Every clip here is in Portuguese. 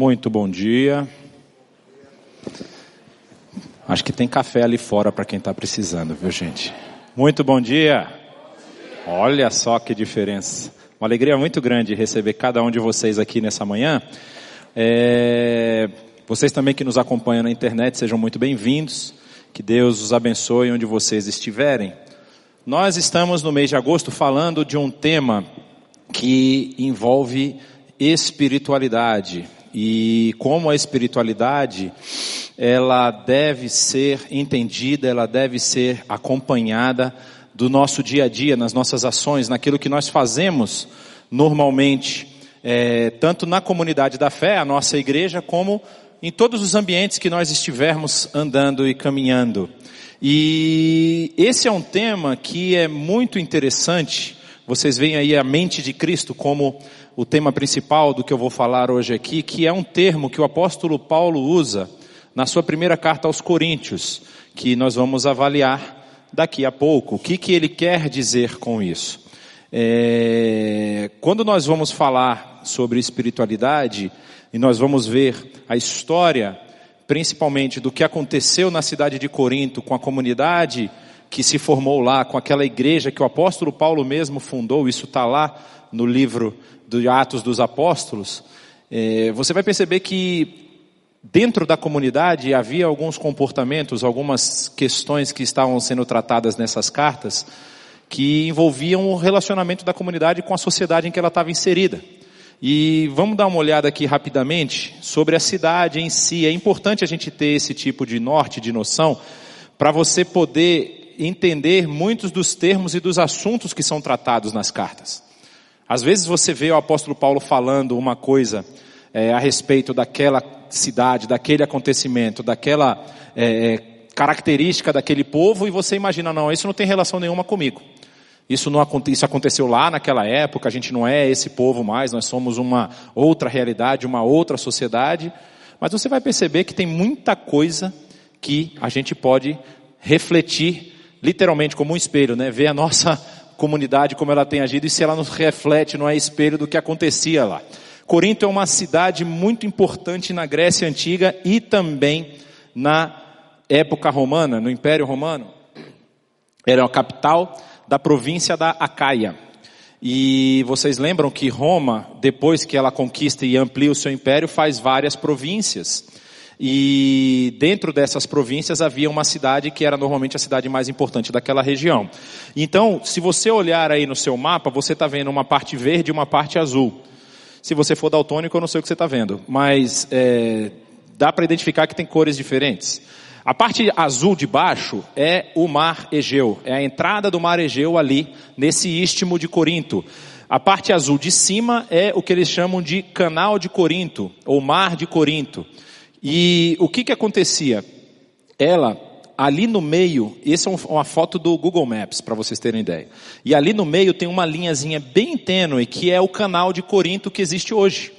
Muito bom dia. Acho que tem café ali fora para quem está precisando, viu gente? Muito bom dia. Olha só que diferença. Uma alegria muito grande receber cada um de vocês aqui nessa manhã. É... Vocês também que nos acompanham na internet, sejam muito bem-vindos. Que Deus os abençoe onde vocês estiverem. Nós estamos no mês de agosto falando de um tema que envolve espiritualidade e como a espiritualidade ela deve ser entendida, ela deve ser acompanhada do nosso dia a dia, nas nossas ações, naquilo que nós fazemos normalmente, é, tanto na comunidade da fé, a nossa igreja, como em todos os ambientes que nós estivermos andando e caminhando. E esse é um tema que é muito interessante. Vocês veem aí a mente de Cristo como o tema principal do que eu vou falar hoje aqui, que é um termo que o apóstolo Paulo usa na sua primeira carta aos Coríntios, que nós vamos avaliar daqui a pouco. O que, que ele quer dizer com isso? É, quando nós vamos falar sobre espiritualidade, e nós vamos ver a história principalmente do que aconteceu na cidade de Corinto com a comunidade que se formou lá, com aquela igreja que o apóstolo Paulo mesmo fundou, isso está lá no livro de Atos dos Apóstolos, é, você vai perceber que dentro da comunidade havia alguns comportamentos, algumas questões que estavam sendo tratadas nessas cartas, que envolviam o relacionamento da comunidade com a sociedade em que ela estava inserida. E vamos dar uma olhada aqui rapidamente sobre a cidade em si. É importante a gente ter esse tipo de norte, de noção, para você poder entender muitos dos termos e dos assuntos que são tratados nas cartas. Às vezes você vê o apóstolo Paulo falando uma coisa é, a respeito daquela cidade, daquele acontecimento, daquela é, característica daquele povo e você imagina, não, isso não tem relação nenhuma comigo. Isso, não, isso aconteceu lá naquela época, a gente não é esse povo mais, nós somos uma outra realidade, uma outra sociedade. Mas você vai perceber que tem muita coisa que a gente pode refletir, literalmente como um espelho, né? Ver a nossa comunidade como ela tem agido e se ela nos reflete, não é espelho do que acontecia lá. Corinto é uma cidade muito importante na Grécia Antiga e também na época romana, no Império Romano. Era a capital da província da Acaia. E vocês lembram que Roma, depois que ela conquista e amplia o seu império, faz várias províncias. E dentro dessas províncias havia uma cidade que era normalmente a cidade mais importante daquela região. Então, se você olhar aí no seu mapa, você está vendo uma parte verde e uma parte azul. Se você for daltônico, eu não sei o que você está vendo, mas é, dá para identificar que tem cores diferentes. A parte azul de baixo é o mar Egeu, é a entrada do mar Egeu ali, nesse istmo de Corinto. A parte azul de cima é o que eles chamam de canal de Corinto, ou mar de Corinto. E o que que acontecia? Ela, ali no meio, essa é uma foto do Google Maps, para vocês terem ideia. E ali no meio tem uma linhazinha bem tênue, que é o canal de Corinto que existe hoje.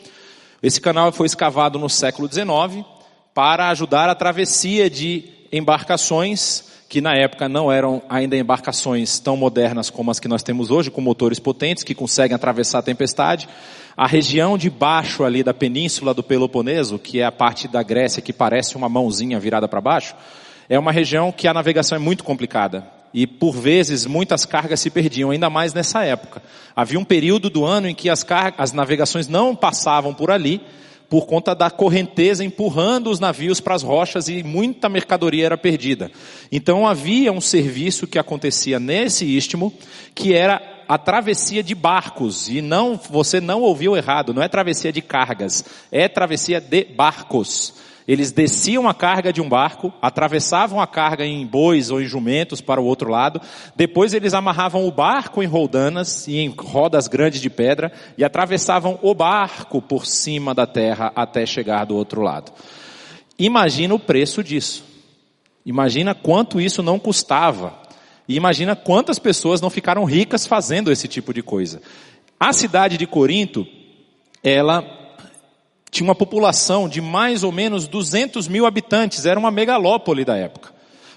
Esse canal foi escavado no século XIX, para ajudar a travessia de embarcações que na época não eram ainda embarcações tão modernas como as que nós temos hoje, com motores potentes que conseguem atravessar a tempestade. A região de baixo ali da península do Peloponeso, que é a parte da Grécia que parece uma mãozinha virada para baixo, é uma região que a navegação é muito complicada. E por vezes muitas cargas se perdiam, ainda mais nessa época. Havia um período do ano em que as, as navegações não passavam por ali, por conta da correnteza empurrando os navios para as rochas e muita mercadoria era perdida. Então havia um serviço que acontecia nesse istmo, que era a travessia de barcos, e não, você não ouviu errado, não é travessia de cargas, é travessia de barcos. Eles desciam a carga de um barco, atravessavam a carga em bois ou em jumentos para o outro lado, depois eles amarravam o barco em roldanas e em rodas grandes de pedra e atravessavam o barco por cima da terra até chegar do outro lado. Imagina o preço disso. Imagina quanto isso não custava. E imagina quantas pessoas não ficaram ricas fazendo esse tipo de coisa. A cidade de Corinto, ela tinha uma população de mais ou menos 200 mil habitantes, era uma megalópole da época.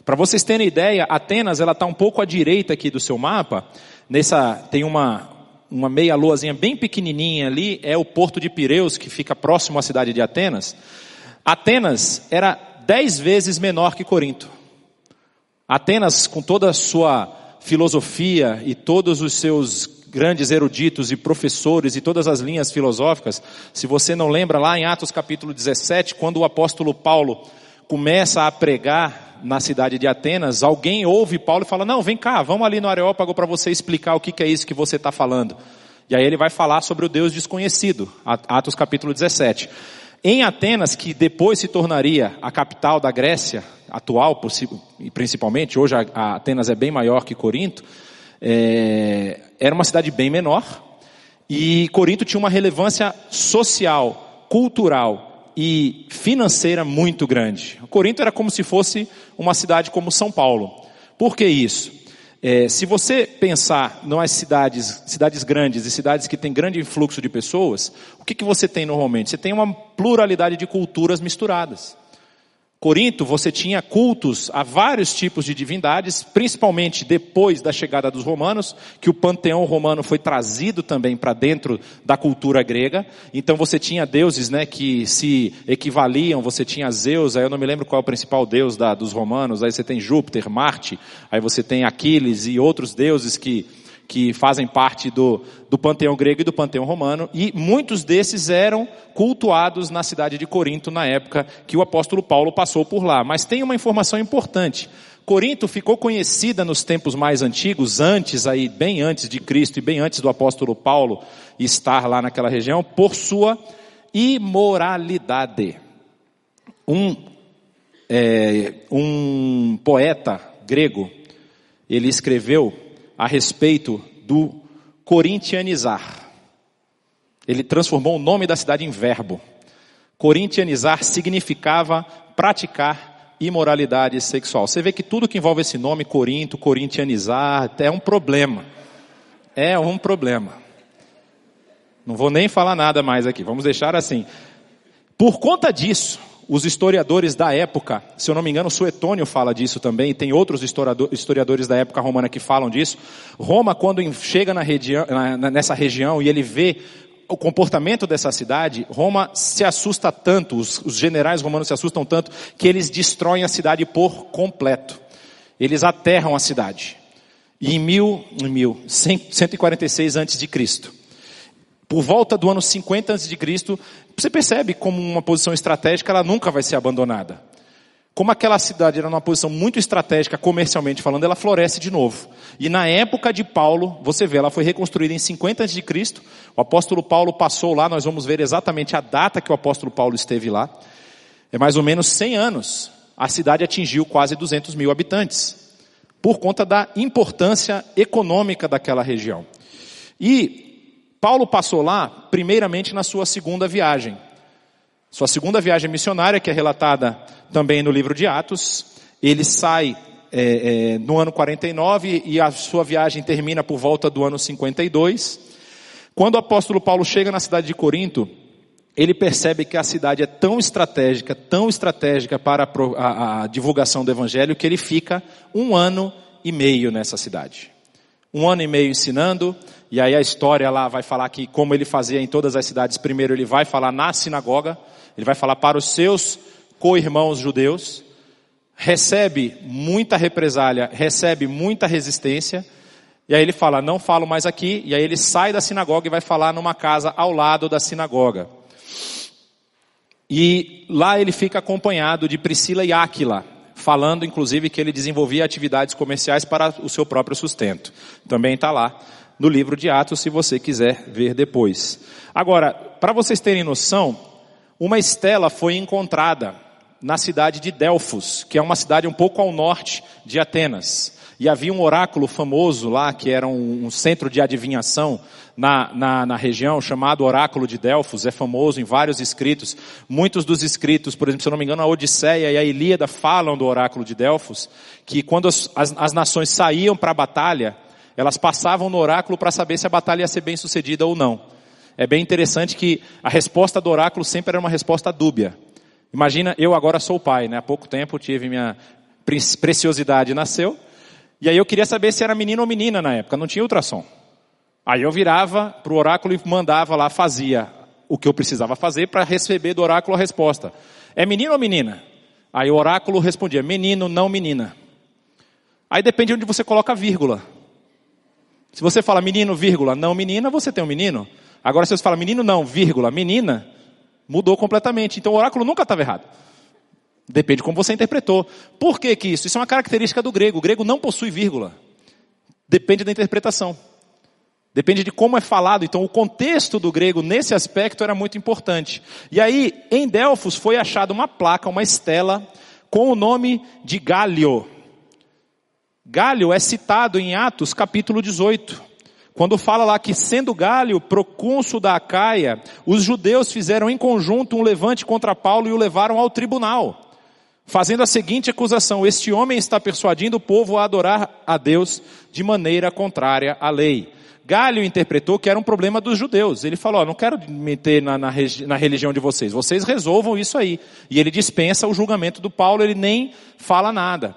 Para vocês terem ideia, Atenas ela está um pouco à direita aqui do seu mapa. Nessa tem uma uma meia luazinha bem pequenininha ali, é o porto de Pireus, que fica próximo à cidade de Atenas. Atenas era dez vezes menor que Corinto. Atenas, com toda a sua filosofia e todos os seus grandes eruditos e professores e todas as linhas filosóficas, se você não lembra lá em Atos capítulo 17, quando o apóstolo Paulo começa a pregar na cidade de Atenas, alguém ouve Paulo e fala: Não, vem cá, vamos ali no Areópago para você explicar o que, que é isso que você está falando. E aí ele vai falar sobre o Deus desconhecido, Atos capítulo 17. Em Atenas, que depois se tornaria a capital da Grécia atual, principalmente, hoje a Atenas é bem maior que Corinto, é, era uma cidade bem menor, e Corinto tinha uma relevância social, cultural e financeira muito grande. Corinto era como se fosse uma cidade como São Paulo. Por que isso? É, se você pensar nas cidades, cidades grandes e cidades que têm grande influxo de pessoas, o que, que você tem normalmente? Você tem uma pluralidade de culturas misturadas. Corinto, você tinha cultos a vários tipos de divindades, principalmente depois da chegada dos romanos, que o panteão romano foi trazido também para dentro da cultura grega. Então você tinha deuses, né, que se equivaliam. Você tinha Zeus, aí eu não me lembro qual é o principal deus da, dos romanos. Aí você tem Júpiter, Marte, aí você tem Aquiles e outros deuses que que fazem parte do, do panteão grego e do panteão romano, e muitos desses eram cultuados na cidade de Corinto na época que o apóstolo Paulo passou por lá. Mas tem uma informação importante. Corinto ficou conhecida nos tempos mais antigos, antes aí, bem antes de Cristo e bem antes do apóstolo Paulo estar lá naquela região, por sua imoralidade. Um, é, um poeta grego, ele escreveu a respeito do corintianizar. Ele transformou o nome da cidade em verbo. Corintianizar significava praticar imoralidade sexual. Você vê que tudo que envolve esse nome, Corinto, corintianizar, é um problema. É um problema. Não vou nem falar nada mais aqui, vamos deixar assim. Por conta disso, os historiadores da época, se eu não me engano, Suetônio fala disso também, e tem outros historiadores da época romana que falam disso. Roma, quando chega na região, nessa região e ele vê o comportamento dessa cidade, Roma se assusta tanto, os, os generais romanos se assustam tanto, que eles destroem a cidade por completo. Eles aterram a cidade. E em mil, em mil, 146 antes de Cristo, por volta do ano 50 a.C., você percebe como uma posição estratégica ela nunca vai ser abandonada. Como aquela cidade era numa posição muito estratégica, comercialmente falando, ela floresce de novo. E na época de Paulo, você vê, ela foi reconstruída em 50 a.C. O apóstolo Paulo passou lá, nós vamos ver exatamente a data que o apóstolo Paulo esteve lá. É mais ou menos 100 anos. A cidade atingiu quase 200 mil habitantes. Por conta da importância econômica daquela região. E Paulo passou lá, primeiramente, na sua segunda viagem. Sua segunda viagem missionária, que é relatada também no livro de Atos. Ele sai é, é, no ano 49 e a sua viagem termina por volta do ano 52. Quando o apóstolo Paulo chega na cidade de Corinto, ele percebe que a cidade é tão estratégica, tão estratégica para a, a, a divulgação do evangelho, que ele fica um ano e meio nessa cidade. Um ano e meio ensinando, e aí a história lá vai falar que, como ele fazia em todas as cidades, primeiro ele vai falar na sinagoga, ele vai falar para os seus co-irmãos judeus, recebe muita represália, recebe muita resistência, e aí ele fala, não falo mais aqui, e aí ele sai da sinagoga e vai falar numa casa ao lado da sinagoga. E lá ele fica acompanhado de Priscila e Áquila, falando inclusive que ele desenvolvia atividades comerciais para o seu próprio sustento. Também está lá no livro de Atos, se você quiser ver depois. Agora, para vocês terem noção, uma estela foi encontrada na cidade de Delfos, que é uma cidade um pouco ao norte de Atenas. E havia um oráculo famoso lá, que era um, um centro de adivinhação na, na, na, região, chamado Oráculo de Delfos, é famoso em vários escritos. Muitos dos escritos, por exemplo, se eu não me engano, a Odisseia e a Ilíada falam do Oráculo de Delfos, que quando as, as, as nações saíam para a batalha, elas passavam no oráculo para saber se a batalha ia ser bem sucedida ou não. É bem interessante que a resposta do oráculo sempre era uma resposta dúbia. Imagina, eu agora sou pai, né? Há pouco tempo tive minha preciosidade nasceu. E aí eu queria saber se era menino ou menina na época, não tinha ultrassom. Aí eu virava para o oráculo e mandava lá, fazia o que eu precisava fazer para receber do oráculo a resposta. É menino ou menina? Aí o oráculo respondia, menino, não menina. Aí depende de onde você coloca a vírgula. Se você fala menino, vírgula, não menina, você tem um menino. Agora se você fala menino não, vírgula, menina, mudou completamente. Então o oráculo nunca estava errado. Depende de como você interpretou. Por que, que isso? Isso é uma característica do grego. O grego não possui vírgula. Depende da interpretação. Depende de como é falado. Então, o contexto do grego nesse aspecto era muito importante. E aí, em Delfos foi achada uma placa, uma estela, com o nome de Galio. Galio é citado em Atos capítulo 18. Quando fala lá que sendo Galio procônsul da Acaia, os judeus fizeram em conjunto um levante contra Paulo e o levaram ao tribunal fazendo a seguinte acusação: Este homem está persuadindo o povo a adorar a Deus de maneira contrária à lei. Galho interpretou que era um problema dos judeus. Ele falou: oh, não quero meter na, na, na, religião de vocês, vocês resolvam isso aí. E ele dispensa o julgamento do Paulo, ele nem fala nada.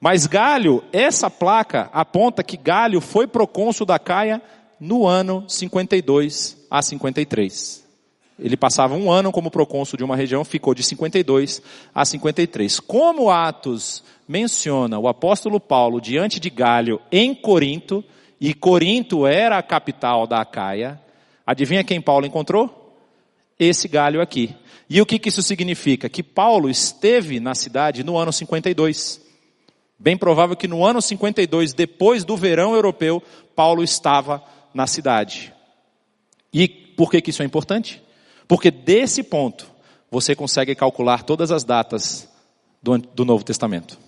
Mas Galho, essa placa aponta que Galho foi procônsul da Caia no ano 52 a 53. Ele passava um ano como procônsul de uma região, ficou de 52 a 53. Como Atos menciona o apóstolo Paulo diante de Galho em Corinto, e Corinto era a capital da Acaia, adivinha quem Paulo encontrou? Esse Galho aqui. E o que, que isso significa? Que Paulo esteve na cidade no ano 52. Bem provável que no ano 52, depois do verão europeu, Paulo estava na cidade. E por que, que isso é importante? Porque desse ponto, você consegue calcular todas as datas do, do Novo Testamento.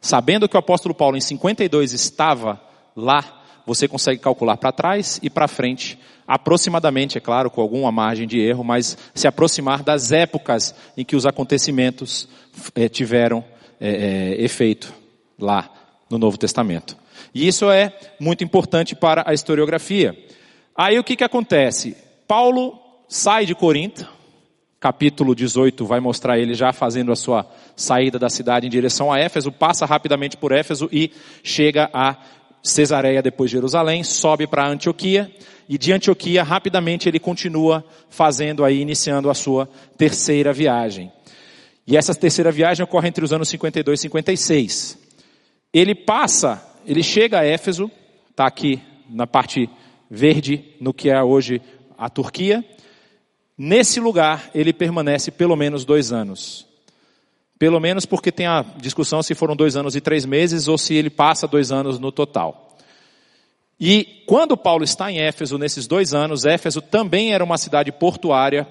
Sabendo que o apóstolo Paulo em 52 estava lá, você consegue calcular para trás e para frente, aproximadamente, é claro, com alguma margem de erro, mas se aproximar das épocas em que os acontecimentos é, tiveram é, é, efeito lá no Novo Testamento. E isso é muito importante para a historiografia. Aí o que, que acontece? Paulo sai de Corinto, capítulo 18 vai mostrar ele já fazendo a sua saída da cidade em direção a Éfeso, passa rapidamente por Éfeso e chega a Cesareia depois de Jerusalém, sobe para Antioquia e de Antioquia rapidamente ele continua fazendo aí, iniciando a sua terceira viagem. E essa terceira viagem ocorre entre os anos 52 e 56. Ele passa, ele chega a Éfeso, está aqui na parte verde, no que é hoje a Turquia, Nesse lugar, ele permanece pelo menos dois anos. Pelo menos porque tem a discussão se foram dois anos e três meses ou se ele passa dois anos no total. E quando Paulo está em Éfeso, nesses dois anos, Éfeso também era uma cidade portuária.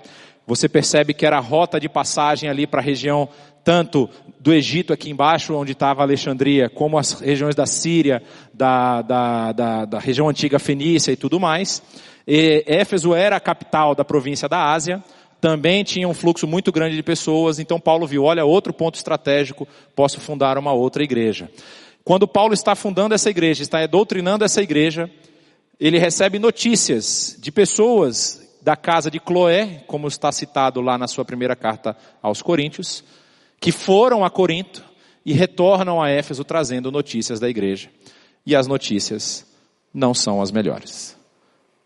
Você percebe que era a rota de passagem ali para a região tanto do Egito aqui embaixo, onde estava Alexandria, como as regiões da Síria, da, da, da, da região antiga Fenícia e tudo mais. E Éfeso era a capital da província da Ásia, também tinha um fluxo muito grande de pessoas, então Paulo viu, olha, outro ponto estratégico, posso fundar uma outra igreja. Quando Paulo está fundando essa igreja, está doutrinando essa igreja, ele recebe notícias de pessoas da casa de Cloé, como está citado lá na sua primeira carta aos Coríntios, que foram a Corinto e retornam a Éfeso trazendo notícias da igreja. E as notícias não são as melhores.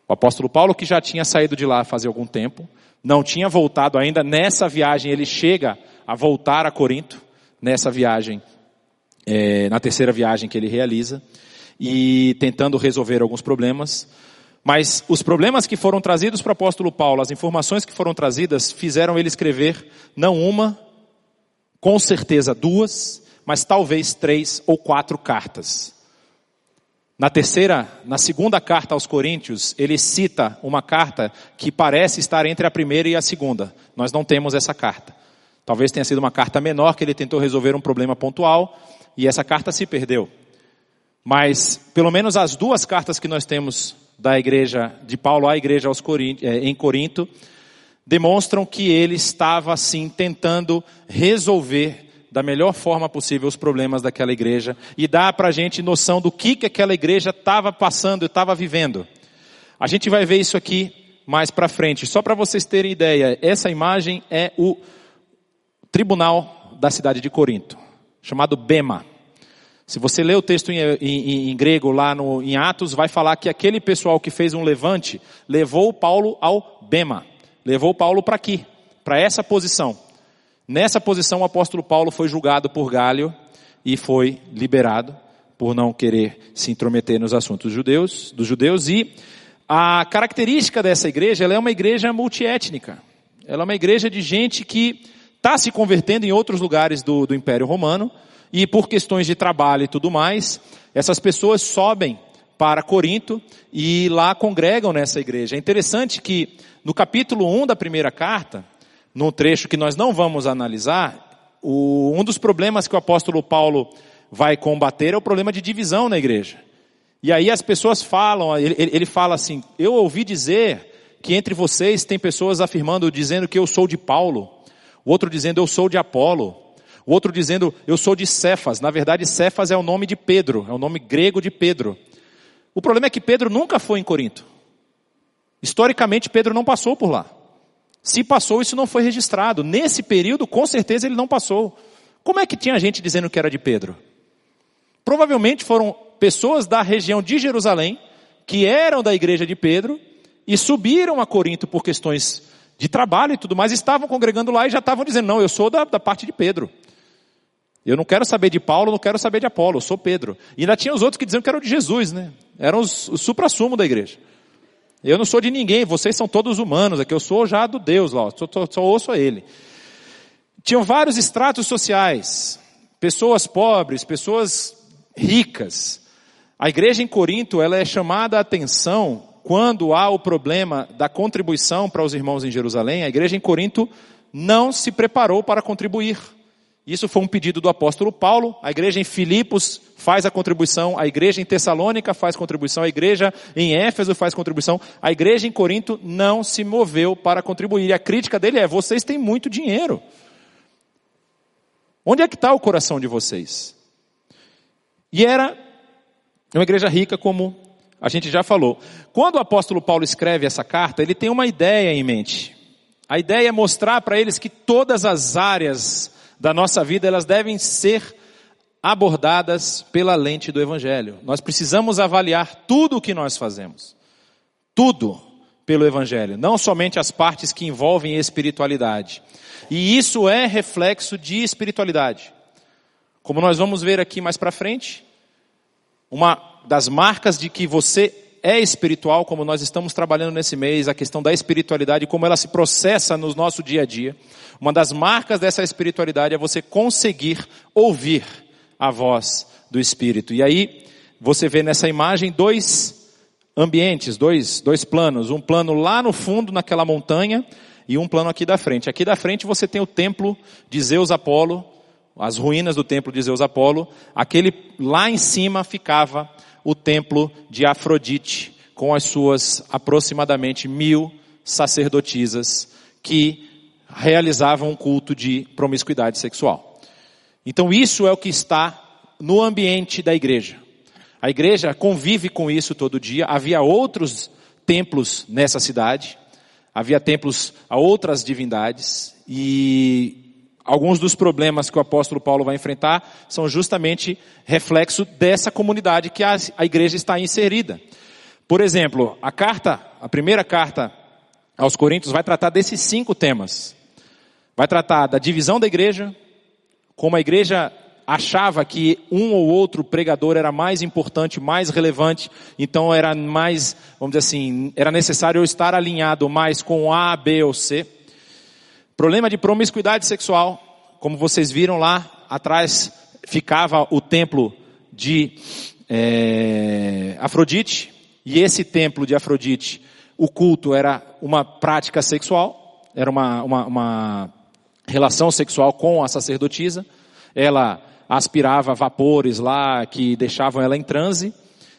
O apóstolo Paulo, que já tinha saído de lá fazia algum tempo, não tinha voltado ainda, nessa viagem ele chega a voltar a Corinto, nessa viagem, é, na terceira viagem que ele realiza, e tentando resolver alguns problemas. Mas os problemas que foram trazidos para o apóstolo Paulo, as informações que foram trazidas, fizeram ele escrever não uma, com certeza duas, mas talvez três ou quatro cartas. Na terceira, na segunda carta aos Coríntios, ele cita uma carta que parece estar entre a primeira e a segunda. Nós não temos essa carta. Talvez tenha sido uma carta menor que ele tentou resolver um problema pontual e essa carta se perdeu. Mas pelo menos as duas cartas que nós temos da igreja de Paulo à igreja eh, em Corinto demonstram que ele estava assim tentando resolver da melhor forma possível os problemas daquela igreja e dá para a gente noção do que, que aquela igreja estava passando e estava vivendo. A gente vai ver isso aqui mais para frente. Só para vocês terem ideia, essa imagem é o tribunal da cidade de Corinto, chamado Bema. Se você ler o texto em, em, em, grego lá no, em Atos, vai falar que aquele pessoal que fez um levante levou Paulo ao Bema, levou Paulo para aqui, para essa posição. Nessa posição, o apóstolo Paulo foi julgado por Galho e foi liberado por não querer se intrometer nos assuntos judeus, dos judeus. E a característica dessa igreja, ela é uma igreja multiétnica. Ela é uma igreja de gente que está se convertendo em outros lugares do, do Império Romano e por questões de trabalho e tudo mais, essas pessoas sobem para Corinto e lá congregam nessa igreja. É interessante que no capítulo 1 da primeira carta, num trecho que nós não vamos analisar, o, um dos problemas que o apóstolo Paulo vai combater é o problema de divisão na igreja. E aí as pessoas falam, ele, ele fala assim, eu ouvi dizer que entre vocês tem pessoas afirmando, dizendo que eu sou de Paulo, o outro dizendo eu sou de Apolo, o outro dizendo, eu sou de Cefas. Na verdade, Cefas é o nome de Pedro, é o nome grego de Pedro. O problema é que Pedro nunca foi em Corinto. Historicamente, Pedro não passou por lá. Se passou, isso não foi registrado. Nesse período, com certeza, ele não passou. Como é que tinha gente dizendo que era de Pedro? Provavelmente foram pessoas da região de Jerusalém, que eram da igreja de Pedro, e subiram a Corinto por questões de trabalho e tudo mais, estavam congregando lá e já estavam dizendo, não, eu sou da, da parte de Pedro. Eu não quero saber de Paulo, não quero saber de Apolo, eu sou Pedro. E ainda tinha os outros que diziam que eram de Jesus, né? Eram os, os supra-sumo da igreja. Eu não sou de ninguém, vocês são todos humanos, aqui eu sou já do Deus lá, só, só, só ouço a Ele. Tinham vários estratos sociais, pessoas pobres, pessoas ricas. A igreja em Corinto, ela é chamada a atenção quando há o problema da contribuição para os irmãos em Jerusalém, a igreja em Corinto não se preparou para contribuir. Isso foi um pedido do apóstolo Paulo. A igreja em Filipos faz a contribuição, a igreja em Tessalônica faz contribuição, a igreja em Éfeso faz contribuição. A igreja em Corinto não se moveu para contribuir. E a crítica dele é: vocês têm muito dinheiro. Onde é que está o coração de vocês? E era uma igreja rica, como a gente já falou. Quando o apóstolo Paulo escreve essa carta, ele tem uma ideia em mente. A ideia é mostrar para eles que todas as áreas da nossa vida, elas devem ser abordadas pela lente do Evangelho. Nós precisamos avaliar tudo o que nós fazemos. Tudo pelo Evangelho, não somente as partes que envolvem espiritualidade. E isso é reflexo de espiritualidade. Como nós vamos ver aqui mais para frente, uma das marcas de que você é espiritual, como nós estamos trabalhando nesse mês, a questão da espiritualidade, como ela se processa no nosso dia a dia. Uma das marcas dessa espiritualidade é você conseguir ouvir a voz do Espírito. E aí, você vê nessa imagem dois ambientes, dois, dois planos. Um plano lá no fundo, naquela montanha, e um plano aqui da frente. Aqui da frente você tem o templo de Zeus Apolo, as ruínas do templo de Zeus Apolo. Aquele lá em cima ficava o templo de Afrodite, com as suas aproximadamente mil sacerdotisas que realizavam um culto de promiscuidade sexual. Então isso é o que está no ambiente da igreja. A igreja convive com isso todo dia. Havia outros templos nessa cidade, havia templos a outras divindades e Alguns dos problemas que o apóstolo Paulo vai enfrentar são justamente reflexo dessa comunidade que a, a igreja está inserida. Por exemplo, a carta, a primeira carta aos Coríntios vai tratar desses cinco temas. Vai tratar da divisão da igreja, como a igreja achava que um ou outro pregador era mais importante, mais relevante, então era mais, vamos dizer assim, era necessário eu estar alinhado mais com A, B ou C. Problema de promiscuidade sexual, como vocês viram lá atrás, ficava o templo de é, Afrodite, e esse templo de Afrodite, o culto era uma prática sexual, era uma, uma, uma relação sexual com a sacerdotisa, ela aspirava vapores lá que deixavam ela em transe,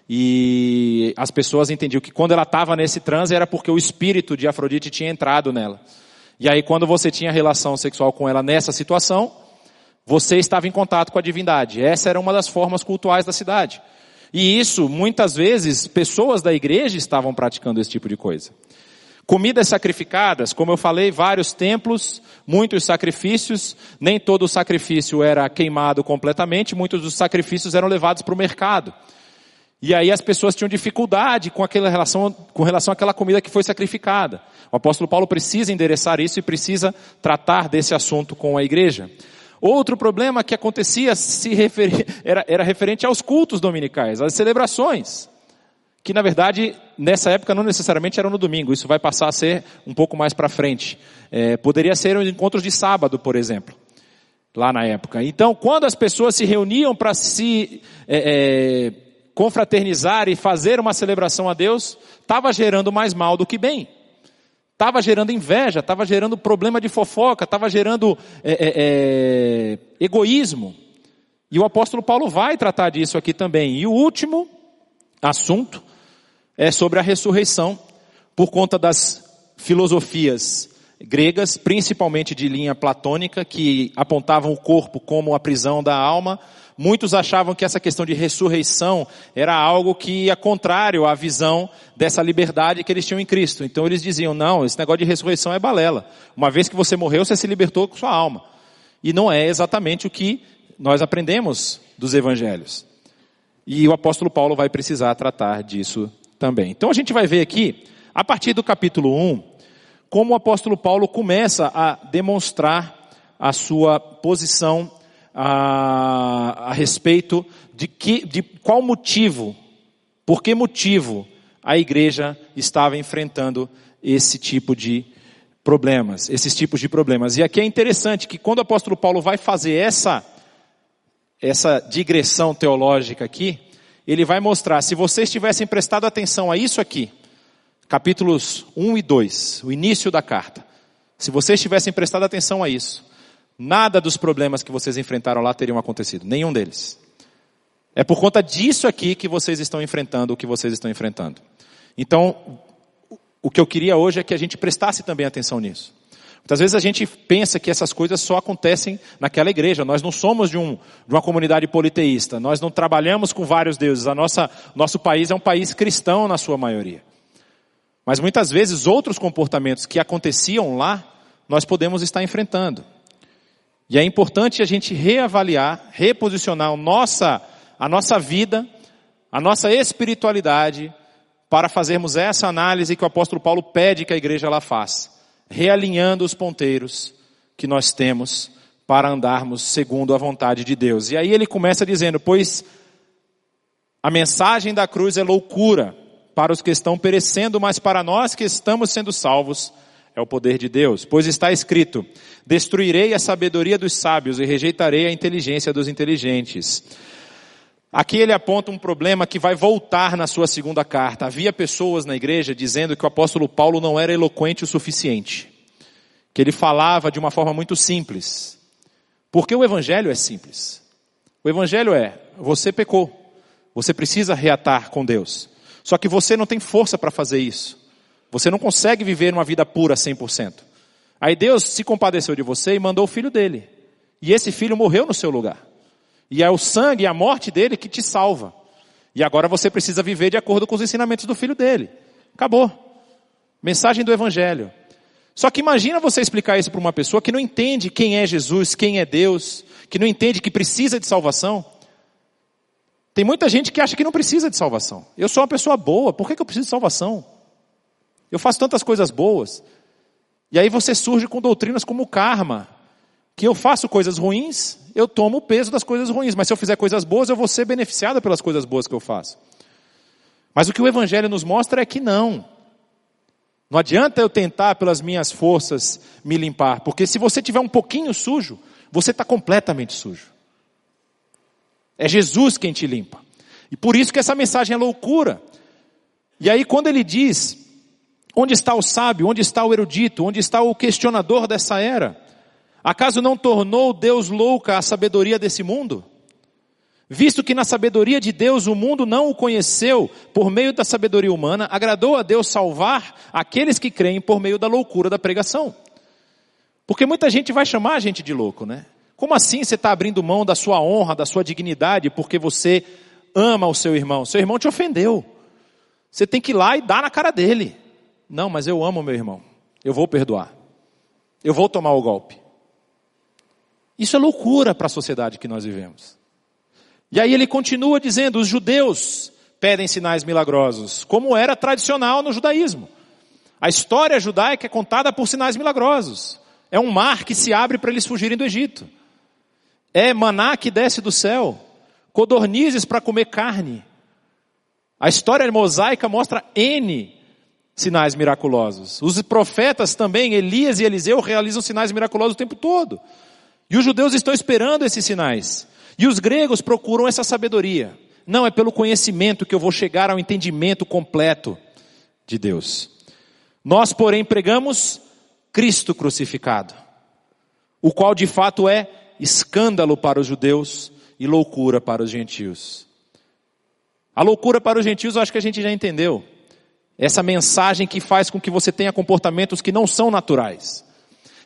e as pessoas entendiam que quando ela estava nesse transe era porque o espírito de Afrodite tinha entrado nela. E aí, quando você tinha relação sexual com ela nessa situação, você estava em contato com a divindade. Essa era uma das formas cultuais da cidade. E isso, muitas vezes, pessoas da igreja estavam praticando esse tipo de coisa. Comidas sacrificadas, como eu falei, vários templos, muitos sacrifícios, nem todo sacrifício era queimado completamente, muitos dos sacrifícios eram levados para o mercado. E aí as pessoas tinham dificuldade com aquela relação, com relação àquela comida que foi sacrificada. O apóstolo Paulo precisa endereçar isso e precisa tratar desse assunto com a igreja. Outro problema que acontecia se refer... era, era referente aos cultos dominicais, às celebrações que na verdade nessa época não necessariamente eram no domingo, isso vai passar a ser um pouco mais para frente. É, poderia ser os encontros de sábado, por exemplo, lá na época. Então, quando as pessoas se reuniam para se é, é, confraternizar e fazer uma celebração a Deus, estava gerando mais mal do que bem. Estava gerando inveja, estava gerando problema de fofoca, estava gerando é, é, é, egoísmo. E o apóstolo Paulo vai tratar disso aqui também. E o último assunto é sobre a ressurreição, por conta das filosofias gregas, principalmente de linha platônica, que apontavam o corpo como a prisão da alma. Muitos achavam que essa questão de ressurreição era algo que ia contrário à visão dessa liberdade que eles tinham em Cristo. Então eles diziam, não, esse negócio de ressurreição é balela. Uma vez que você morreu, você se libertou com sua alma. E não é exatamente o que nós aprendemos dos evangelhos. E o apóstolo Paulo vai precisar tratar disso também. Então a gente vai ver aqui, a partir do capítulo 1, como o apóstolo Paulo começa a demonstrar a sua posição a, a respeito de, que, de qual motivo, por que motivo a igreja estava enfrentando esse tipo de problemas, esses tipos de problemas. E aqui é interessante que quando o apóstolo Paulo vai fazer essa, essa digressão teológica aqui, ele vai mostrar, se vocês tivessem prestado atenção a isso aqui, capítulos 1 e 2, o início da carta, se vocês tivessem prestado atenção a isso, nada dos problemas que vocês enfrentaram lá teriam acontecido, nenhum deles. É por conta disso aqui que vocês estão enfrentando o que vocês estão enfrentando. Então, o que eu queria hoje é que a gente prestasse também atenção nisso. Muitas vezes a gente pensa que essas coisas só acontecem naquela igreja. Nós não somos de, um, de uma comunidade politeísta. Nós não trabalhamos com vários deuses. A nossa, nosso país é um país cristão na sua maioria. Mas muitas vezes outros comportamentos que aconteciam lá, nós podemos estar enfrentando. E é importante a gente reavaliar, reposicionar a nossa, a nossa vida, a nossa espiritualidade, para fazermos essa análise que o apóstolo Paulo pede que a igreja lá faça realinhando os ponteiros que nós temos para andarmos segundo a vontade de Deus. E aí ele começa dizendo: Pois a mensagem da cruz é loucura para os que estão perecendo, mas para nós que estamos sendo salvos, é o poder de Deus. Pois está escrito: Destruirei a sabedoria dos sábios e rejeitarei a inteligência dos inteligentes. Aqui ele aponta um problema que vai voltar na sua segunda carta. Havia pessoas na igreja dizendo que o apóstolo Paulo não era eloquente o suficiente, que ele falava de uma forma muito simples. Porque o evangelho é simples. O evangelho é: você pecou, você precisa reatar com Deus. Só que você não tem força para fazer isso. Você não consegue viver uma vida pura 100%. Aí Deus se compadeceu de você e mandou o filho dele. E esse filho morreu no seu lugar. E é o sangue e a morte dele que te salva. E agora você precisa viver de acordo com os ensinamentos do filho dele. Acabou. Mensagem do evangelho. Só que imagina você explicar isso para uma pessoa que não entende quem é Jesus, quem é Deus, que não entende que precisa de salvação. Tem muita gente que acha que não precisa de salvação. Eu sou uma pessoa boa, por que, que eu preciso de salvação? Eu faço tantas coisas boas. E aí você surge com doutrinas como o karma, que eu faço coisas ruins, eu tomo o peso das coisas ruins, mas se eu fizer coisas boas, eu vou ser beneficiada pelas coisas boas que eu faço. Mas o que o Evangelho nos mostra é que não. Não adianta eu tentar pelas minhas forças me limpar, porque se você tiver um pouquinho sujo, você está completamente sujo. É Jesus quem te limpa. E por isso que essa mensagem é loucura. E aí quando ele diz, onde está o sábio, onde está o erudito, onde está o questionador dessa era? Acaso não tornou Deus louca a sabedoria desse mundo? Visto que na sabedoria de Deus o mundo não o conheceu por meio da sabedoria humana, agradou a Deus salvar aqueles que creem por meio da loucura da pregação. Porque muita gente vai chamar a gente de louco, né? Como assim você está abrindo mão da sua honra, da sua dignidade, porque você ama o seu irmão? Seu irmão te ofendeu. Você tem que ir lá e dar na cara dele. Não, mas eu amo meu irmão. Eu vou perdoar. Eu vou tomar o golpe. Isso é loucura para a sociedade que nós vivemos. E aí ele continua dizendo: os judeus pedem sinais milagrosos, como era tradicional no judaísmo. A história judaica é contada por sinais milagrosos. É um mar que se abre para eles fugirem do Egito. É maná que desce do céu. Codornizes para comer carne. A história mosaica mostra N sinais miraculosos. Os profetas também, Elias e Eliseu, realizam sinais miraculosos o tempo todo. E os judeus estão esperando esses sinais. E os gregos procuram essa sabedoria. Não é pelo conhecimento que eu vou chegar ao entendimento completo de Deus. Nós, porém, pregamos Cristo crucificado, o qual de fato é escândalo para os judeus e loucura para os gentios. A loucura para os gentios eu acho que a gente já entendeu. Essa mensagem que faz com que você tenha comportamentos que não são naturais.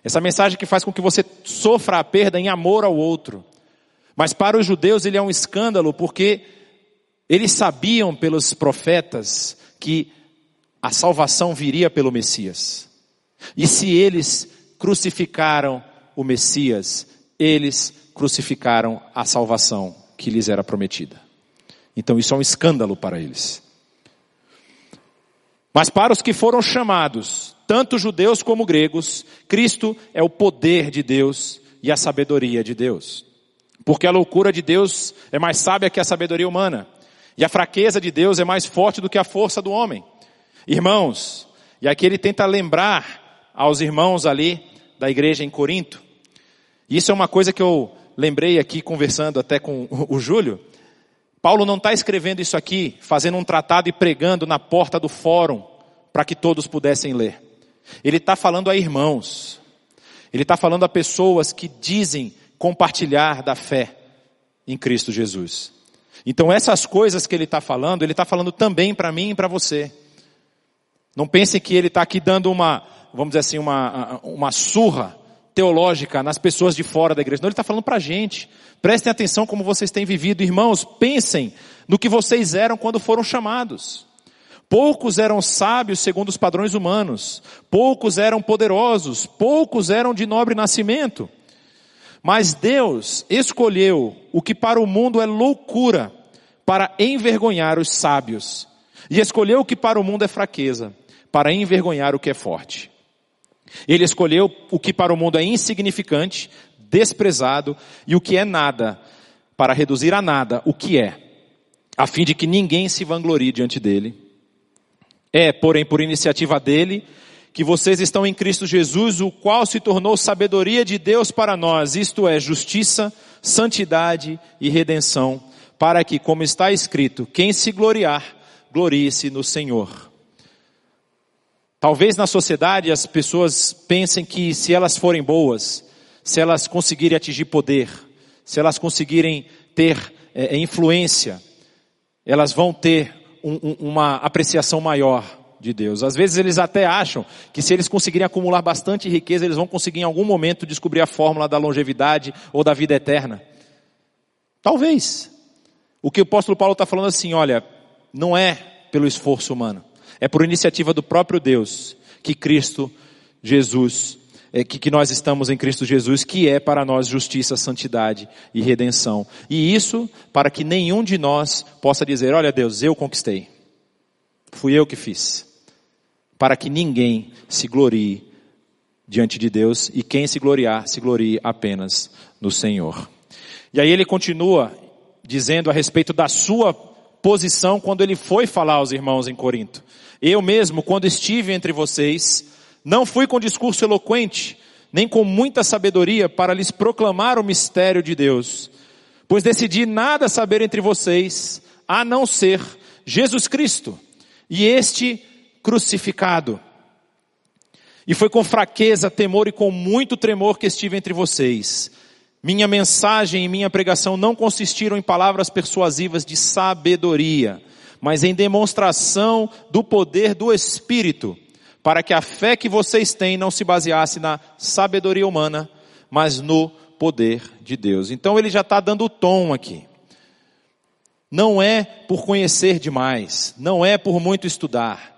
Essa mensagem que faz com que você sofra a perda em amor ao outro. Mas para os judeus ele é um escândalo porque eles sabiam pelos profetas que a salvação viria pelo Messias. E se eles crucificaram o Messias, eles crucificaram a salvação que lhes era prometida. Então isso é um escândalo para eles. Mas para os que foram chamados, tanto judeus como gregos, Cristo é o poder de Deus e a sabedoria de Deus. Porque a loucura de Deus é mais sábia que a sabedoria humana. E a fraqueza de Deus é mais forte do que a força do homem. Irmãos, e aqui ele tenta lembrar aos irmãos ali da igreja em Corinto. Isso é uma coisa que eu lembrei aqui conversando até com o Júlio. Paulo não está escrevendo isso aqui, fazendo um tratado e pregando na porta do fórum para que todos pudessem ler. Ele está falando a irmãos. Ele está falando a pessoas que dizem compartilhar da fé em Cristo Jesus. Então essas coisas que ele está falando, ele está falando também para mim e para você. Não pensem que ele está aqui dando uma, vamos dizer assim, uma, uma surra teológica nas pessoas de fora da igreja. Não, ele está falando para a gente. Prestem atenção como vocês têm vivido. Irmãos, pensem no que vocês eram quando foram chamados. Poucos eram sábios segundo os padrões humanos, poucos eram poderosos, poucos eram de nobre nascimento. Mas Deus escolheu o que para o mundo é loucura para envergonhar os sábios, e escolheu o que para o mundo é fraqueza para envergonhar o que é forte. Ele escolheu o que para o mundo é insignificante, desprezado e o que é nada, para reduzir a nada o que é, a fim de que ninguém se vanglorie diante dele. É, porém, por iniciativa dele, que vocês estão em Cristo Jesus, o qual se tornou sabedoria de Deus para nós, isto é, justiça, santidade e redenção, para que, como está escrito, quem se gloriar, glorie-se no Senhor. Talvez na sociedade as pessoas pensem que se elas forem boas, se elas conseguirem atingir poder, se elas conseguirem ter é, influência, elas vão ter um, uma apreciação maior de Deus. Às vezes eles até acham que se eles conseguirem acumular bastante riqueza, eles vão conseguir em algum momento descobrir a fórmula da longevidade ou da vida eterna. Talvez. O que o apóstolo Paulo está falando assim, olha, não é pelo esforço humano, é por iniciativa do próprio Deus que Cristo Jesus é, que, que nós estamos em Cristo Jesus, que é para nós justiça, santidade e redenção. E isso para que nenhum de nós possa dizer, olha Deus, eu conquistei. Fui eu que fiz. Para que ninguém se glorie diante de Deus e quem se gloriar, se glorie apenas no Senhor. E aí ele continua dizendo a respeito da sua posição quando ele foi falar aos irmãos em Corinto. Eu mesmo, quando estive entre vocês, não fui com discurso eloquente, nem com muita sabedoria para lhes proclamar o mistério de Deus, pois decidi nada saber entre vocês, a não ser Jesus Cristo e este crucificado. E foi com fraqueza, temor e com muito tremor que estive entre vocês. Minha mensagem e minha pregação não consistiram em palavras persuasivas de sabedoria, mas em demonstração do poder do Espírito para que a fé que vocês têm não se baseasse na sabedoria humana, mas no poder de Deus. Então ele já está dando o tom aqui. Não é por conhecer demais, não é por muito estudar,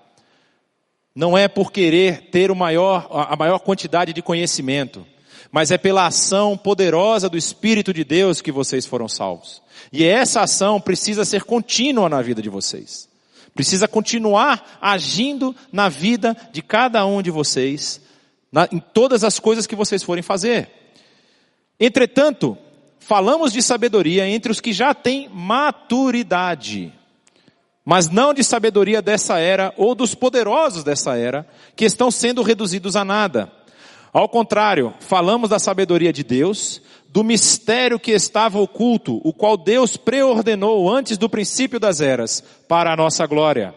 não é por querer ter o maior, a maior quantidade de conhecimento, mas é pela ação poderosa do Espírito de Deus que vocês foram salvos. E essa ação precisa ser contínua na vida de vocês. Precisa continuar agindo na vida de cada um de vocês, na, em todas as coisas que vocês forem fazer. Entretanto, falamos de sabedoria entre os que já têm maturidade mas não de sabedoria dessa era ou dos poderosos dessa era, que estão sendo reduzidos a nada. Ao contrário, falamos da sabedoria de Deus, do mistério que estava oculto, o qual Deus preordenou antes do princípio das eras, para a nossa glória.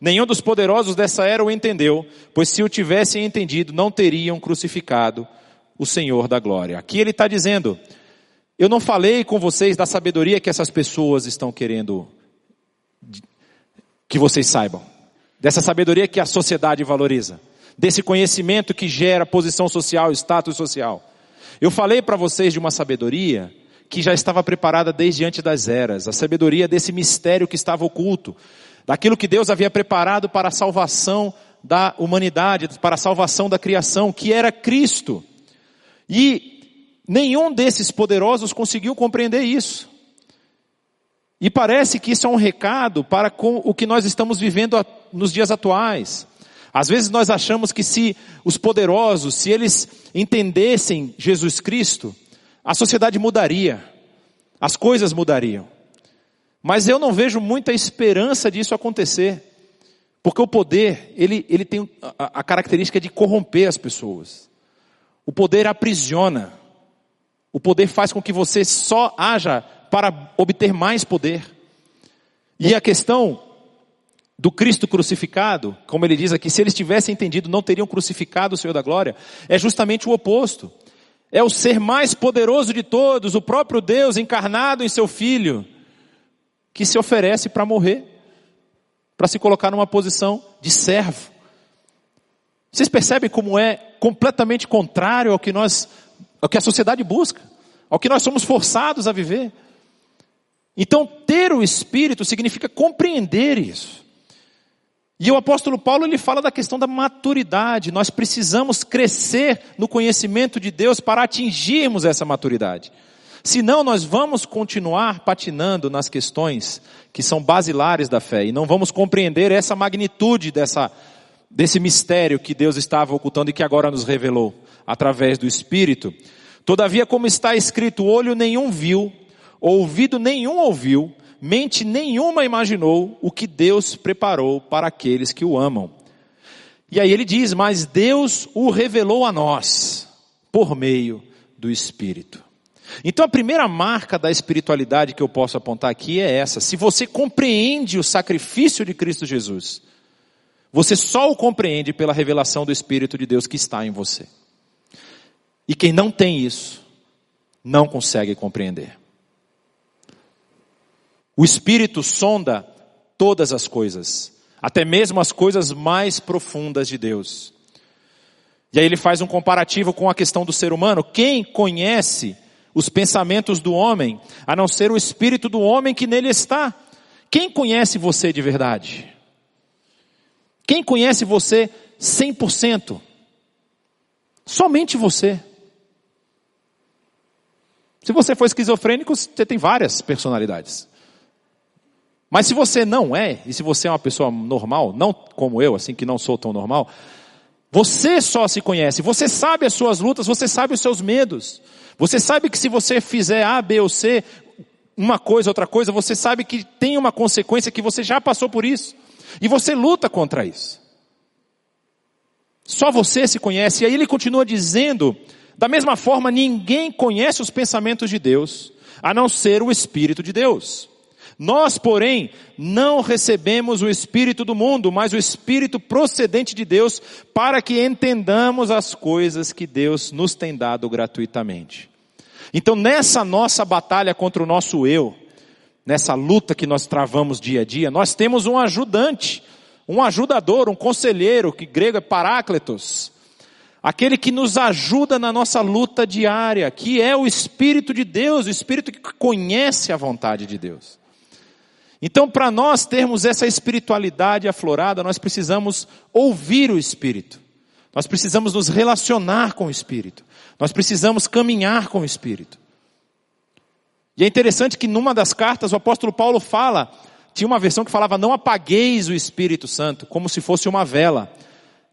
Nenhum dos poderosos dessa era o entendeu, pois se o tivessem entendido, não teriam crucificado o Senhor da glória. Aqui ele está dizendo, eu não falei com vocês da sabedoria que essas pessoas estão querendo que vocês saibam. Dessa sabedoria que a sociedade valoriza. Desse conhecimento que gera posição social, status social. Eu falei para vocês de uma sabedoria que já estava preparada desde antes das eras. A sabedoria desse mistério que estava oculto. Daquilo que Deus havia preparado para a salvação da humanidade, para a salvação da criação, que era Cristo. E nenhum desses poderosos conseguiu compreender isso. E parece que isso é um recado para o que nós estamos vivendo nos dias atuais. Às vezes nós achamos que se os poderosos, se eles entendessem Jesus Cristo, a sociedade mudaria, as coisas mudariam. Mas eu não vejo muita esperança disso acontecer, porque o poder, ele, ele tem a, a característica de corromper as pessoas. O poder aprisiona. O poder faz com que você só haja para obter mais poder. E a questão do Cristo crucificado, como ele diz aqui, se eles tivessem entendido, não teriam crucificado o Senhor da glória, é justamente o oposto. É o ser mais poderoso de todos, o próprio Deus encarnado em seu Filho, que se oferece para morrer, para se colocar numa posição de servo. Vocês percebem como é completamente contrário ao que nós, ao que a sociedade busca, ao que nós somos forçados a viver. Então, ter o Espírito significa compreender isso. E o apóstolo Paulo ele fala da questão da maturidade. Nós precisamos crescer no conhecimento de Deus para atingirmos essa maturidade. Senão nós vamos continuar patinando nas questões que são basilares da fé e não vamos compreender essa magnitude dessa, desse mistério que Deus estava ocultando e que agora nos revelou através do Espírito. Todavia, como está escrito, olho nenhum viu, ouvido nenhum ouviu, mente nenhuma imaginou o que Deus preparou para aqueles que o amam. E aí ele diz: Mas Deus o revelou a nós, por meio do Espírito. Então a primeira marca da espiritualidade que eu posso apontar aqui é essa. Se você compreende o sacrifício de Cristo Jesus, você só o compreende pela revelação do Espírito de Deus que está em você. E quem não tem isso, não consegue compreender. O Espírito sonda todas as coisas, até mesmo as coisas mais profundas de Deus. E aí ele faz um comparativo com a questão do ser humano. Quem conhece os pensamentos do homem, a não ser o espírito do homem que nele está? Quem conhece você de verdade? Quem conhece você 100%? Somente você. Se você for esquizofrênico, você tem várias personalidades. Mas se você não é, e se você é uma pessoa normal, não como eu, assim que não sou tão normal, você só se conhece, você sabe as suas lutas, você sabe os seus medos. Você sabe que se você fizer A, B ou C, uma coisa, outra coisa, você sabe que tem uma consequência que você já passou por isso. E você luta contra isso. Só você se conhece. E aí ele continua dizendo, da mesma forma, ninguém conhece os pensamentos de Deus, a não ser o Espírito de Deus. Nós, porém, não recebemos o Espírito do mundo, mas o Espírito procedente de Deus, para que entendamos as coisas que Deus nos tem dado gratuitamente. Então, nessa nossa batalha contra o nosso eu, nessa luta que nós travamos dia a dia, nós temos um ajudante, um ajudador, um conselheiro, que grego é parácletos, aquele que nos ajuda na nossa luta diária, que é o Espírito de Deus, o Espírito que conhece a vontade de Deus. Então, para nós termos essa espiritualidade aflorada, nós precisamos ouvir o Espírito. Nós precisamos nos relacionar com o Espírito. Nós precisamos caminhar com o Espírito. E é interessante que numa das cartas o apóstolo Paulo fala, tinha uma versão que falava, não apagueis o Espírito Santo, como se fosse uma vela.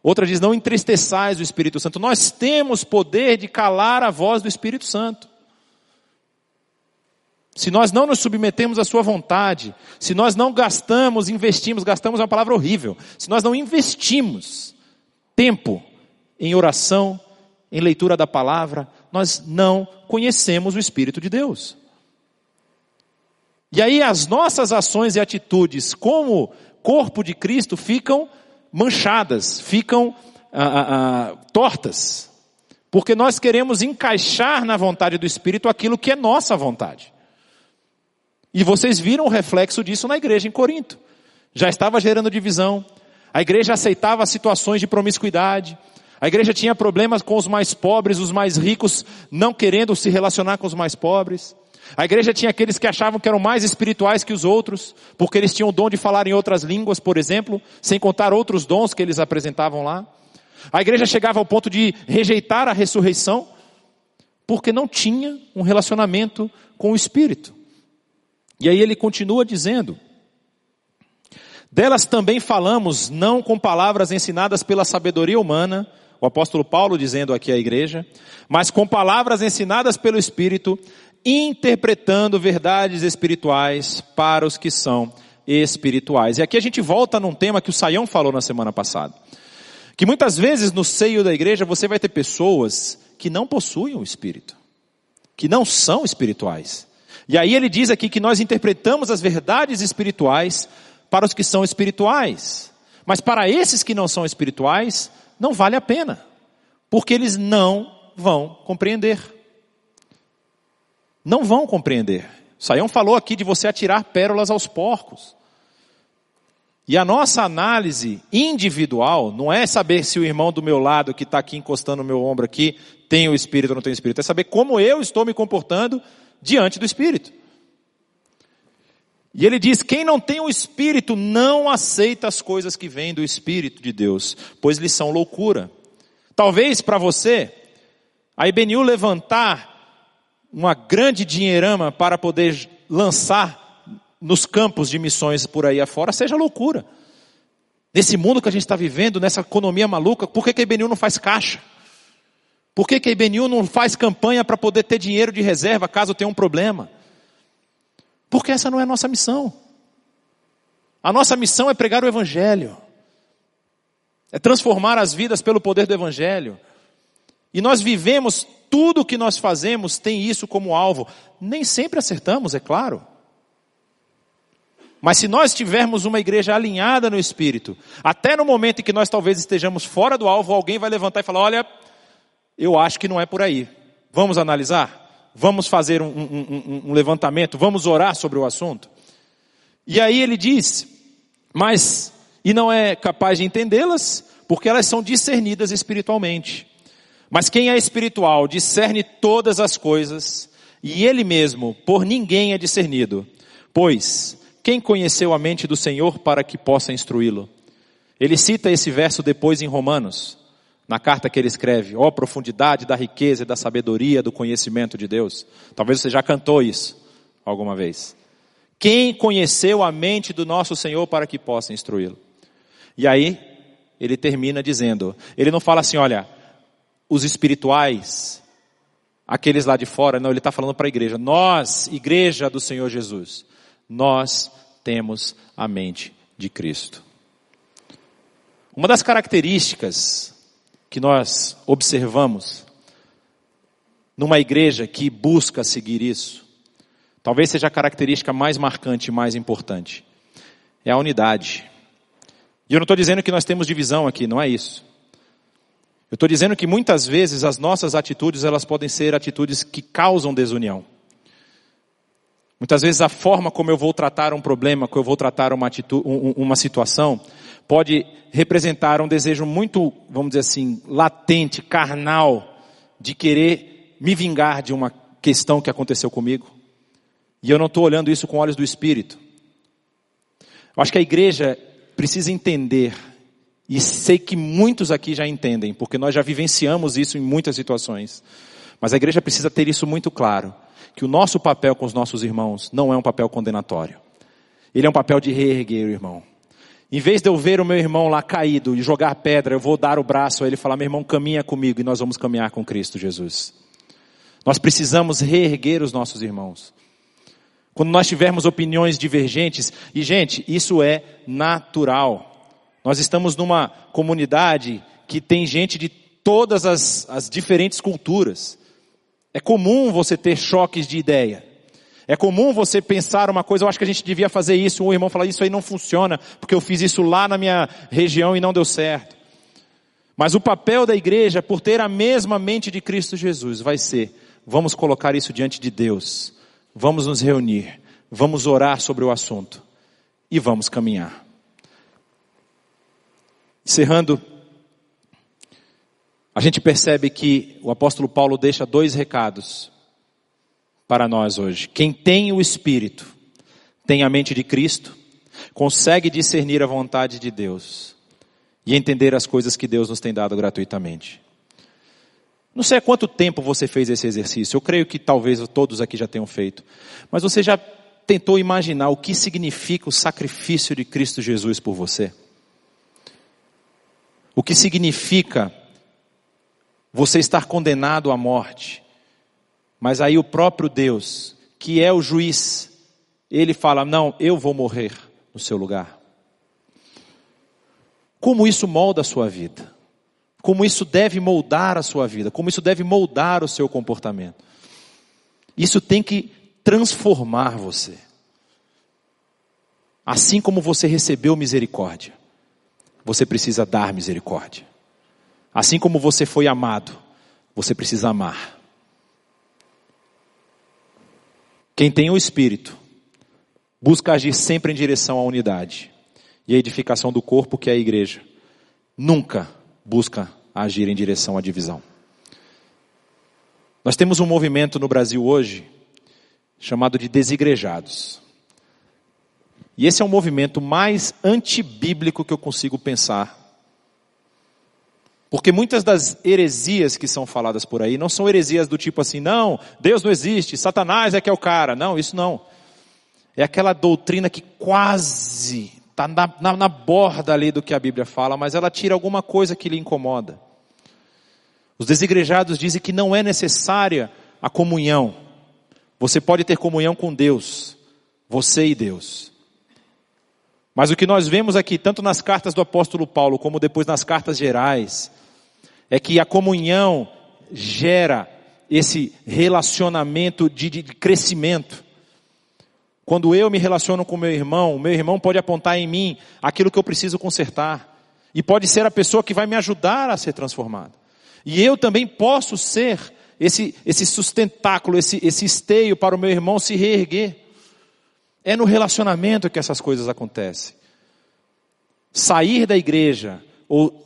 Outra diz, não entristeçais o Espírito Santo. Nós temos poder de calar a voz do Espírito Santo. Se nós não nos submetemos à sua vontade, se nós não gastamos, investimos, gastamos é uma palavra horrível. Se nós não investimos tempo em oração, em leitura da palavra, nós não conhecemos o Espírito de Deus. E aí as nossas ações e atitudes como corpo de Cristo ficam manchadas, ficam ah, ah, ah, tortas, porque nós queremos encaixar na vontade do Espírito aquilo que é nossa vontade. E vocês viram o reflexo disso na igreja em Corinto. Já estava gerando divisão, a igreja aceitava situações de promiscuidade, a igreja tinha problemas com os mais pobres, os mais ricos não querendo se relacionar com os mais pobres. A igreja tinha aqueles que achavam que eram mais espirituais que os outros, porque eles tinham o dom de falar em outras línguas, por exemplo, sem contar outros dons que eles apresentavam lá. A igreja chegava ao ponto de rejeitar a ressurreição, porque não tinha um relacionamento com o Espírito. E aí ele continua dizendo: Delas também falamos, não com palavras ensinadas pela sabedoria humana, o apóstolo Paulo dizendo aqui à igreja, mas com palavras ensinadas pelo Espírito, interpretando verdades espirituais para os que são espirituais. E aqui a gente volta num tema que o Saião falou na semana passada. Que muitas vezes no seio da igreja você vai ter pessoas que não possuem o Espírito, que não são espirituais. E aí ele diz aqui que nós interpretamos as verdades espirituais para os que são espirituais. Mas para esses que não são espirituais, não vale a pena. Porque eles não vão compreender não vão compreender. Saião falou aqui de você atirar pérolas aos porcos. E a nossa análise individual não é saber se o irmão do meu lado, que está aqui encostando no meu ombro aqui, tem o Espírito ou não tem o Espírito. É saber como eu estou me comportando diante do Espírito. E ele diz: quem não tem o Espírito não aceita as coisas que vêm do Espírito de Deus, pois lhes são loucura. Talvez para você, a IBNU levantar uma grande dinheirama para poder lançar nos campos de missões por aí afora, seja loucura. Nesse mundo que a gente está vivendo, nessa economia maluca, por que, que a IBNU não faz caixa? Por que, que a IBNU não faz campanha para poder ter dinheiro de reserva caso tenha um problema? Porque essa não é a nossa missão. A nossa missão é pregar o Evangelho, é transformar as vidas pelo poder do Evangelho. E nós vivemos tudo que nós fazemos tem isso como alvo. Nem sempre acertamos, é claro. Mas se nós tivermos uma igreja alinhada no espírito, até no momento em que nós talvez estejamos fora do alvo, alguém vai levantar e falar: Olha, eu acho que não é por aí. Vamos analisar? Vamos fazer um, um, um, levantamento? Vamos orar sobre o assunto? E aí ele diz: Mas, e não é capaz de entendê-las, porque elas são discernidas espiritualmente. Mas quem é espiritual discerne todas as coisas, e ele mesmo por ninguém é discernido. Pois, quem conheceu a mente do Senhor para que possa instruí-lo? Ele cita esse verso depois em Romanos, na carta que ele escreve, ó oh, profundidade da riqueza e da sabedoria do conhecimento de Deus. Talvez você já cantou isso alguma vez. Quem conheceu a mente do nosso Senhor para que possa instruí-lo? E aí, ele termina dizendo, ele não fala assim, olha, os espirituais, aqueles lá de fora, não, ele está falando para a igreja. Nós, igreja do Senhor Jesus, nós temos a mente de Cristo. Uma das características que nós observamos numa igreja que busca seguir isso, talvez seja a característica mais marcante e mais importante, é a unidade. E eu não estou dizendo que nós temos divisão aqui, não é isso. Eu estou dizendo que muitas vezes as nossas atitudes elas podem ser atitudes que causam desunião. Muitas vezes a forma como eu vou tratar um problema, como eu vou tratar uma, atitude, uma situação, pode representar um desejo muito, vamos dizer assim, latente, carnal, de querer me vingar de uma questão que aconteceu comigo. E eu não estou olhando isso com olhos do Espírito. Eu acho que a igreja precisa entender, e sei que muitos aqui já entendem, porque nós já vivenciamos isso em muitas situações. Mas a igreja precisa ter isso muito claro, que o nosso papel com os nossos irmãos não é um papel condenatório. Ele é um papel de reerguer o irmão. Em vez de eu ver o meu irmão lá caído e jogar pedra, eu vou dar o braço a ele e falar: meu irmão, caminha comigo e nós vamos caminhar com Cristo Jesus. Nós precisamos reerguer os nossos irmãos. Quando nós tivermos opiniões divergentes, e gente, isso é natural. Nós estamos numa comunidade que tem gente de todas as, as diferentes culturas. É comum você ter choques de ideia. É comum você pensar uma coisa, eu acho que a gente devia fazer isso, um irmão falar, isso aí não funciona, porque eu fiz isso lá na minha região e não deu certo. Mas o papel da igreja, por ter a mesma mente de Cristo Jesus, vai ser, vamos colocar isso diante de Deus, vamos nos reunir, vamos orar sobre o assunto e vamos caminhar. Encerrando, a gente percebe que o apóstolo Paulo deixa dois recados para nós hoje. Quem tem o Espírito, tem a mente de Cristo, consegue discernir a vontade de Deus e entender as coisas que Deus nos tem dado gratuitamente. Não sei há quanto tempo você fez esse exercício, eu creio que talvez todos aqui já tenham feito, mas você já tentou imaginar o que significa o sacrifício de Cristo Jesus por você? O que significa você estar condenado à morte mas aí o próprio Deus, que é o juiz, ele fala: Não, eu vou morrer no seu lugar. Como isso molda a sua vida? Como isso deve moldar a sua vida? Como isso deve moldar o seu comportamento? Isso tem que transformar você. Assim como você recebeu misericórdia, você precisa dar misericórdia. Assim como você foi amado, você precisa amar. Quem tem o Espírito busca agir sempre em direção à unidade e à edificação do corpo, que é a igreja. Nunca busca agir em direção à divisão. Nós temos um movimento no Brasil hoje chamado de desigrejados. E esse é o movimento mais antibíblico que eu consigo pensar porque muitas das heresias que são faladas por aí não são heresias do tipo assim, não, Deus não existe, Satanás é que é o cara. Não, isso não. É aquela doutrina que quase está na, na, na, borda ali do que a Bíblia fala, mas ela tira alguma coisa que lhe incomoda. Os desigrejados dizem que não é necessária a comunhão. Você pode ter comunhão com Deus, você e Deus. Mas o que nós vemos aqui, tanto nas cartas do apóstolo Paulo, como depois nas cartas gerais, é que a comunhão gera esse relacionamento de, de, crescimento. Quando eu me relaciono com meu irmão, meu irmão pode apontar em mim aquilo que eu preciso consertar. E pode ser a pessoa que vai me ajudar a ser transformado. E eu também posso ser esse, esse sustentáculo, esse, esse esteio para o meu irmão se reerguer. É no relacionamento que essas coisas acontecem. Sair da igreja ou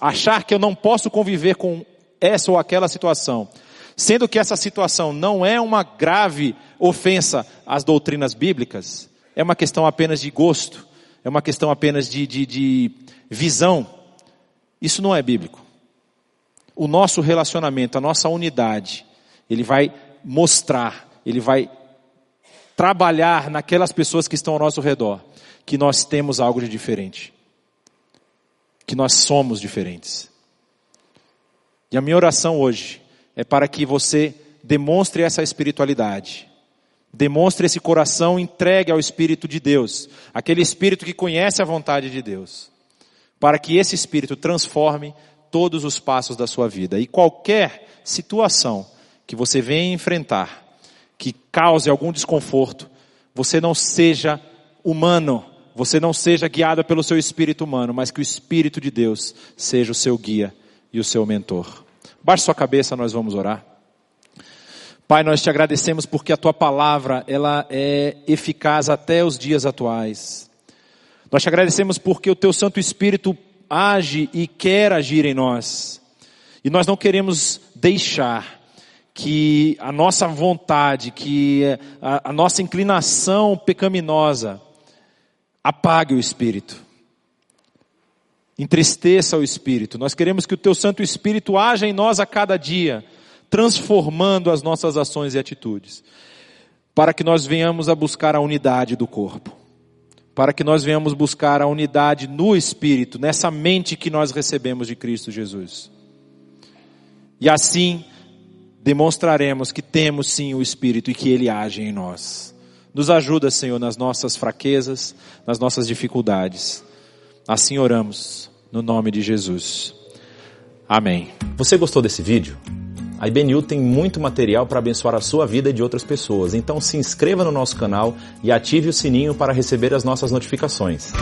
achar que eu não posso conviver com essa ou aquela situação, sendo que essa situação não é uma grave ofensa às doutrinas bíblicas, é uma questão apenas de gosto, é uma questão apenas de, de, de visão, isso não é bíblico. O nosso relacionamento, a nossa unidade, ele vai mostrar, ele vai trabalhar naquelas pessoas que estão ao nosso redor, que nós temos algo de diferente que nós somos diferentes. E a minha oração hoje é para que você demonstre essa espiritualidade. Demonstre esse coração entregue ao Espírito de Deus, aquele Espírito que conhece a vontade de Deus, para que esse Espírito transforme todos os passos da sua vida. E qualquer situação que você venha enfrentar, que cause algum desconforto, você não seja humano, você não seja guiado pelo seu espírito humano, mas que o Espírito de Deus seja o seu guia e o seu mentor. Baixe sua cabeça, nós vamos orar. Pai, nós te agradecemos porque a tua palavra, ela é eficaz até os dias atuais. Nós te agradecemos porque o teu Santo Espírito age e quer agir em nós. E nós não queremos deixar que a nossa vontade, que a, a nossa inclinação pecaminosa, apague o espírito. Entristeça o espírito. Nós queremos que o teu Santo Espírito haja em nós a cada dia, transformando as nossas ações e atitudes, para que nós venhamos a buscar a unidade do corpo, para que nós venhamos buscar a unidade no espírito, nessa mente que nós recebemos de Cristo Jesus. E assim demonstraremos que temos sim o espírito e que ele age em nós. Nos ajuda, Senhor, nas nossas fraquezas, nas nossas dificuldades. Assim oramos, no nome de Jesus. Amém. Você gostou desse vídeo? A IBNU tem muito material para abençoar a sua vida e de outras pessoas, então se inscreva no nosso canal e ative o sininho para receber as nossas notificações.